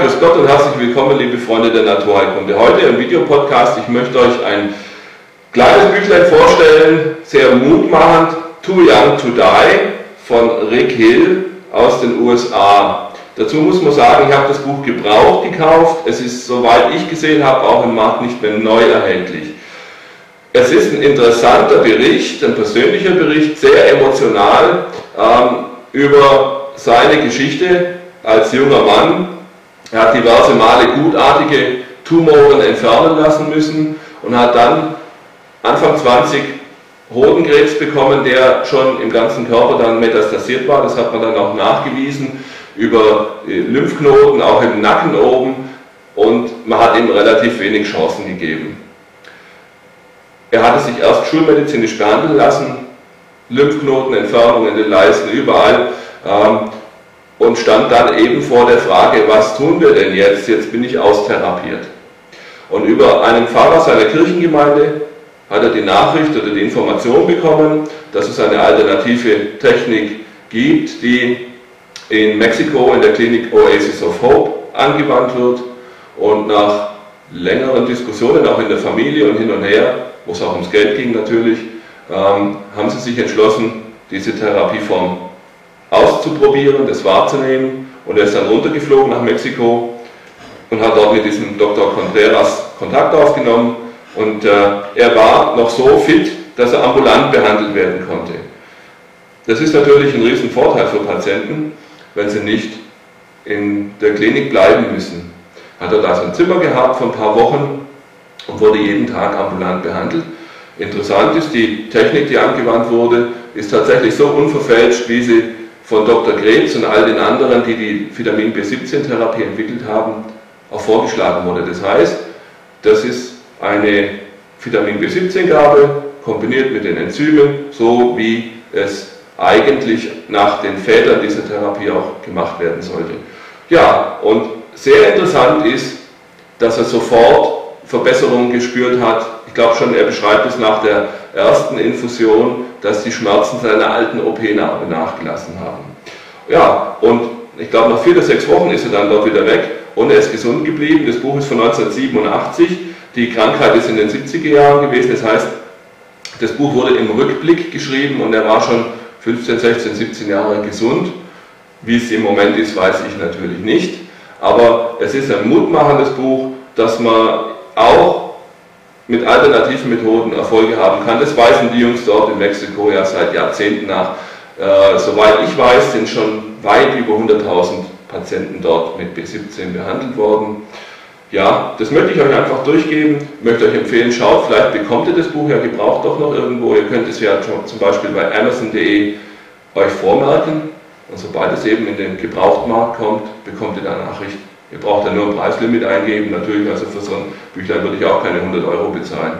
Grüß Gott und herzlich willkommen, liebe Freunde der Naturheilkunde. Heute im Videopodcast, ich möchte euch ein kleines Büchlein vorstellen, sehr mutmachend, Too Young to Die von Rick Hill aus den USA. Dazu muss man sagen, ich habe das Buch gebraucht gekauft. Es ist, soweit ich gesehen habe, auch im Markt nicht mehr neu erhältlich. Es ist ein interessanter Bericht, ein persönlicher Bericht, sehr emotional ähm, über seine Geschichte als junger Mann, er hat diverse Male gutartige Tumoren entfernen lassen müssen und hat dann Anfang 20 Hodenkrebs bekommen, der schon im ganzen Körper dann metastasiert war. Das hat man dann auch nachgewiesen über Lymphknoten, auch im Nacken oben. Und man hat ihm relativ wenig Chancen gegeben. Er hatte sich erst schulmedizinisch behandeln lassen, Lymphknotenentfernung in den Leisten, überall. Ähm, und stand dann eben vor der Frage, was tun wir denn jetzt? Jetzt bin ich austherapiert. Und über einen Pfarrer seiner Kirchengemeinde hat er die Nachricht oder die Information bekommen, dass es eine alternative Technik gibt, die in Mexiko in der Klinik Oasis of Hope angewandt wird. Und nach längeren Diskussionen, auch in der Familie und hin und her, wo es auch ums Geld ging natürlich, ähm, haben sie sich entschlossen, diese Therapieform auszuprobieren, das wahrzunehmen. Und er ist dann runtergeflogen nach Mexiko und hat dort mit diesem Dr. Contreras Kontakt aufgenommen. Und äh, er war noch so fit, dass er ambulant behandelt werden konnte. Das ist natürlich ein Riesenvorteil für Patienten, wenn sie nicht in der Klinik bleiben müssen. Hat er da so ein Zimmer gehabt vor ein paar Wochen und wurde jeden Tag ambulant behandelt. Interessant ist, die Technik, die angewandt wurde, ist tatsächlich so unverfälscht, wie sie von Dr. Krebs und all den anderen, die die Vitamin B17-Therapie entwickelt haben, auch vorgeschlagen wurde. Das heißt, das ist eine Vitamin B17-Gabe kombiniert mit den Enzymen, so wie es eigentlich nach den Vätern dieser Therapie auch gemacht werden sollte. Ja, und sehr interessant ist, dass er sofort Verbesserungen gespürt hat. Ich glaube schon, er beschreibt es nach der ersten Infusion, dass die Schmerzen seiner alten OP-Narbe nachgelassen haben. Ja, und ich glaube, nach vier oder sechs Wochen ist er dann dort wieder weg und er ist gesund geblieben. Das Buch ist von 1987. Die Krankheit ist in den 70er Jahren gewesen. Das heißt, das Buch wurde im Rückblick geschrieben und er war schon 15, 16, 17 Jahre gesund. Wie es im Moment ist, weiß ich natürlich nicht. Aber es ist ein mutmachendes Buch, dass man auch mit alternativen Methoden Erfolge haben kann. Das weisen die Jungs dort in Mexiko ja seit Jahrzehnten nach. Äh, soweit ich weiß, sind schon weit über 100.000 Patienten dort mit B17 behandelt worden. Ja, das möchte ich euch einfach durchgeben, möchte euch empfehlen, schaut, vielleicht bekommt ihr das Buch ja gebraucht doch noch irgendwo. Ihr könnt es ja zum Beispiel bei Amazon.de euch vormerken und sobald es eben in den Gebrauchtmarkt kommt, bekommt ihr eine Nachricht, Ihr braucht ja nur ein Preislimit eingeben. Natürlich, also für so ein Büchlein würde ich auch keine 100 Euro bezahlen.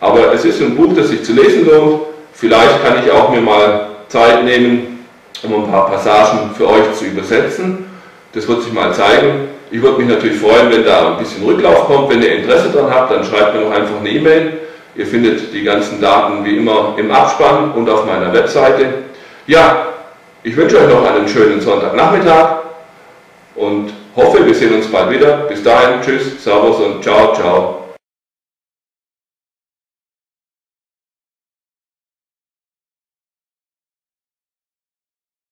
Aber es ist ein Buch, das sich zu lesen lohnt. Vielleicht kann ich auch mir mal Zeit nehmen, um ein paar Passagen für euch zu übersetzen. Das wird sich mal zeigen. Ich würde mich natürlich freuen, wenn da ein bisschen Rücklauf kommt. Wenn ihr Interesse daran habt, dann schreibt mir noch einfach eine E-Mail. Ihr findet die ganzen Daten wie immer im Abspann und auf meiner Webseite. Ja, ich wünsche euch noch einen schönen Sonntagnachmittag und hoffe, wir sehen uns bald wieder. Bis dahin, tschüss, servus und ciao, ciao.